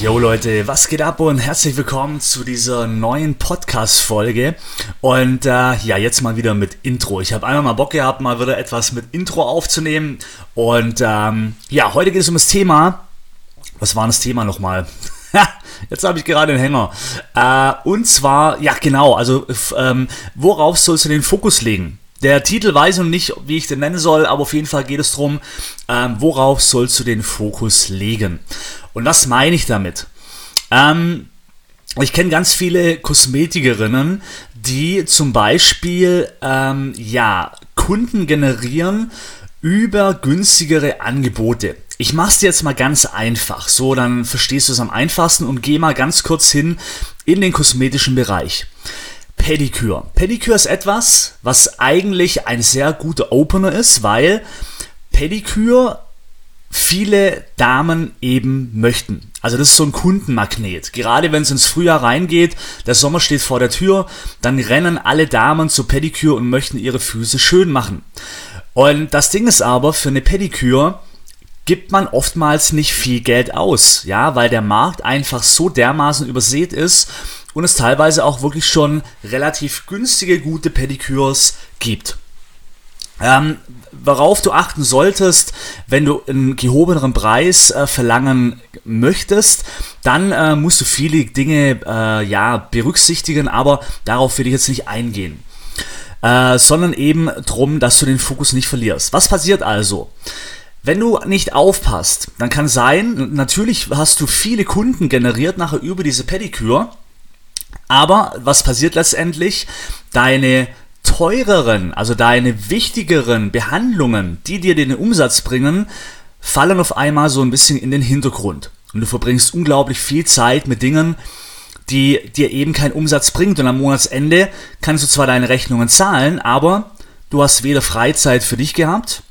Jo Leute, was geht ab und herzlich willkommen zu dieser neuen Podcast-Folge. Und äh, ja, jetzt mal wieder mit Intro. Ich habe einmal mal Bock gehabt, mal wieder etwas mit Intro aufzunehmen. Und ähm, ja, heute geht es um das Thema. Was war das Thema nochmal? Jetzt habe ich gerade einen Hänger. Äh, und zwar, ja genau, also ähm, worauf sollst du den Fokus legen? Der Titel weiß noch nicht, wie ich den nennen soll, aber auf jeden Fall geht es darum, ähm, worauf sollst du den Fokus legen. Und was meine ich damit? Ähm, ich kenne ganz viele Kosmetikerinnen, die zum Beispiel ähm, ja, Kunden generieren über günstigere Angebote. Ich mache es jetzt mal ganz einfach, so dann verstehst du es am einfachsten und geh mal ganz kurz hin in den kosmetischen Bereich. Pediküre. Pediküre ist etwas, was eigentlich ein sehr guter Opener ist, weil Pediküre viele Damen eben möchten. Also das ist so ein Kundenmagnet. Gerade wenn es ins Frühjahr reingeht, der Sommer steht vor der Tür, dann rennen alle Damen zur Pediküre und möchten ihre Füße schön machen. Und das Ding ist aber, für eine Pediküre gibt man oftmals nicht viel Geld aus, ja, weil der Markt einfach so dermaßen übersät ist und es teilweise auch wirklich schon relativ günstige, gute Pedikürs gibt. Ähm, worauf du achten solltest, wenn du einen gehobeneren Preis äh, verlangen möchtest, dann äh, musst du viele Dinge äh, ja berücksichtigen, aber darauf will ich jetzt nicht eingehen. Äh, sondern eben darum, dass du den Fokus nicht verlierst. Was passiert also? Wenn du nicht aufpasst, dann kann sein, natürlich hast du viele Kunden generiert nachher über diese Pediküre, aber was passiert letztendlich? Deine teureren, also deine wichtigeren Behandlungen, die dir den Umsatz bringen, fallen auf einmal so ein bisschen in den Hintergrund. Und du verbringst unglaublich viel Zeit mit Dingen, die dir eben keinen Umsatz bringt. Und am Monatsende kannst du zwar deine Rechnungen zahlen, aber du hast weder Freizeit für dich gehabt,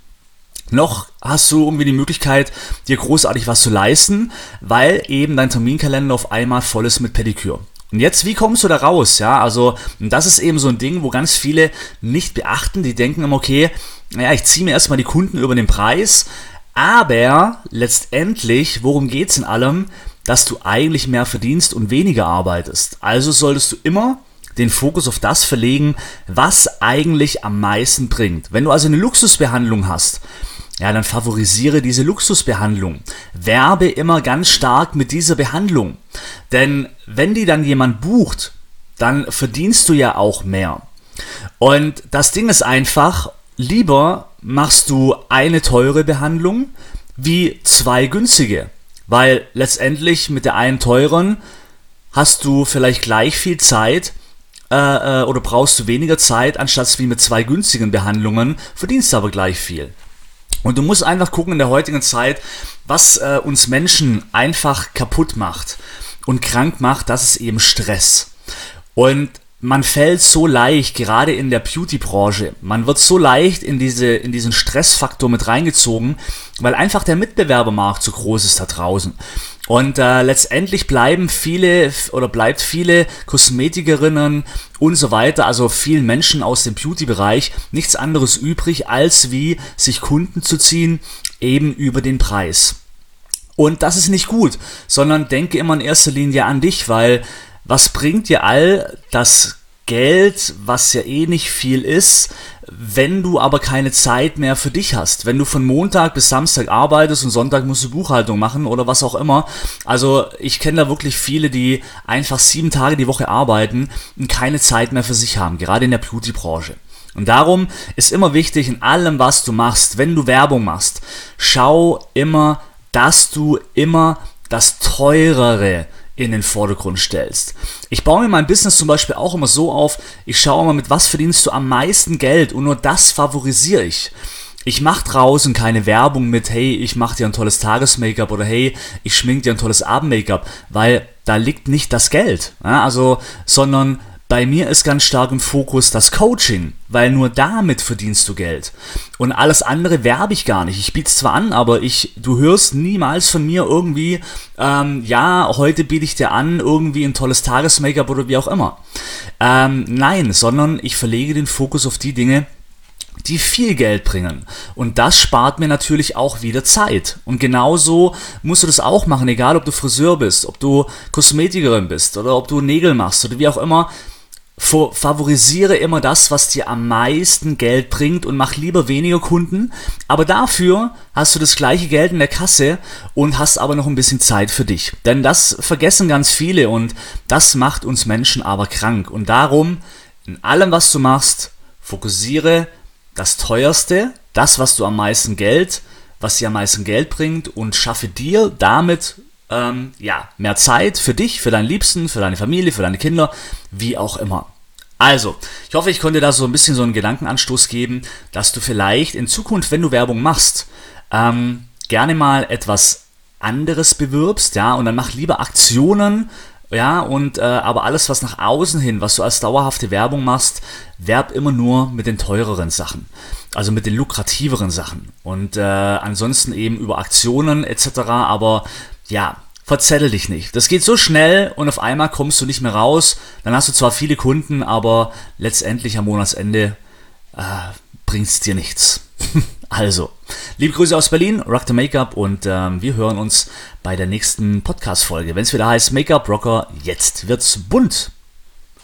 noch hast du irgendwie die Möglichkeit, dir großartig was zu leisten, weil eben dein Terminkalender auf einmal voll ist mit Pediküre. Und jetzt, wie kommst du da raus? Ja, also, das ist eben so ein Ding, wo ganz viele nicht beachten. Die denken immer, okay, naja, ich ziehe mir erstmal die Kunden über den Preis. Aber letztendlich, worum geht es in allem? Dass du eigentlich mehr verdienst und weniger arbeitest. Also solltest du immer den Fokus auf das verlegen, was eigentlich am meisten bringt. Wenn du also eine Luxusbehandlung hast, ja, dann favorisiere diese Luxusbehandlung. Werbe immer ganz stark mit dieser Behandlung. Denn wenn die dann jemand bucht, dann verdienst du ja auch mehr. Und das Ding ist einfach, lieber machst du eine teure Behandlung wie zwei günstige. Weil letztendlich mit der einen teuren hast du vielleicht gleich viel Zeit äh, äh oder brauchst du weniger Zeit, anstatt wie mit zwei günstigen Behandlungen, verdienst du aber gleich viel. Und du musst einfach gucken in der heutigen Zeit, was äh, uns Menschen einfach kaputt macht und krank macht, das ist eben Stress. Und man fällt so leicht, gerade in der Beauty-Branche, man wird so leicht in, diese, in diesen Stressfaktor mit reingezogen, weil einfach der Mitbewerbermarkt so groß ist da draußen. Und äh, letztendlich bleiben viele oder bleibt viele Kosmetikerinnen und so weiter, also vielen Menschen aus dem Beauty-Bereich nichts anderes übrig, als wie sich Kunden zu ziehen, eben über den Preis. Und das ist nicht gut, sondern denke immer in erster Linie an dich, weil was bringt dir all das Geld, was ja eh nicht viel ist, wenn du aber keine Zeit mehr für dich hast. Wenn du von Montag bis Samstag arbeitest und Sonntag musst du Buchhaltung machen oder was auch immer. Also ich kenne da wirklich viele, die einfach sieben Tage die Woche arbeiten und keine Zeit mehr für sich haben, gerade in der Beauty-Branche. Und darum ist immer wichtig, in allem, was du machst, wenn du Werbung machst, schau immer, dass du immer das teurere in den Vordergrund stellst. Ich baue mir mein Business zum Beispiel auch immer so auf, ich schaue mal, mit was verdienst du am meisten Geld und nur das favorisiere ich. Ich mache draußen keine Werbung mit, hey, ich mache dir ein tolles Tages-Make-up oder hey, ich schmink dir ein tolles Abend-Make-up, weil da liegt nicht das Geld. Ja, also, sondern bei mir ist ganz stark im Fokus das Coaching, weil nur damit verdienst du Geld. Und alles andere werbe ich gar nicht. Ich biete es zwar an, aber ich, du hörst niemals von mir irgendwie, ähm, ja, heute biete ich dir an, irgendwie ein tolles Tages-Make-up oder wie auch immer. Ähm, nein, sondern ich verlege den Fokus auf die Dinge, die viel Geld bringen. Und das spart mir natürlich auch wieder Zeit. Und genauso musst du das auch machen, egal ob du Friseur bist, ob du Kosmetikerin bist oder ob du Nägel machst oder wie auch immer. Favorisiere immer das, was dir am meisten Geld bringt und mach lieber weniger Kunden. Aber dafür hast du das gleiche Geld in der Kasse und hast aber noch ein bisschen Zeit für dich. Denn das vergessen ganz viele und das macht uns Menschen aber krank. Und darum, in allem, was du machst, fokussiere das teuerste, das, was du am meisten Geld, was dir am meisten Geld bringt und schaffe dir damit ähm, ja, mehr Zeit für dich, für deinen Liebsten, für deine Familie, für deine Kinder, wie auch immer. Also, ich hoffe, ich konnte da so ein bisschen so einen Gedankenanstoß geben, dass du vielleicht in Zukunft, wenn du Werbung machst, ähm, gerne mal etwas anderes bewirbst, ja, und dann mach lieber Aktionen, ja, und äh, aber alles, was nach außen hin, was du als dauerhafte Werbung machst, werb immer nur mit den teureren Sachen. Also mit den lukrativeren Sachen. Und äh, ansonsten eben über Aktionen etc. Aber ja, verzettel dich nicht. Das geht so schnell und auf einmal kommst du nicht mehr raus. Dann hast du zwar viele Kunden, aber letztendlich am Monatsende äh, bringt es dir nichts. also, liebe Grüße aus Berlin, Rock the Make-up und ähm, wir hören uns bei der nächsten Podcast-Folge, wenn es wieder heißt Make-up Rocker, jetzt wird's bunt.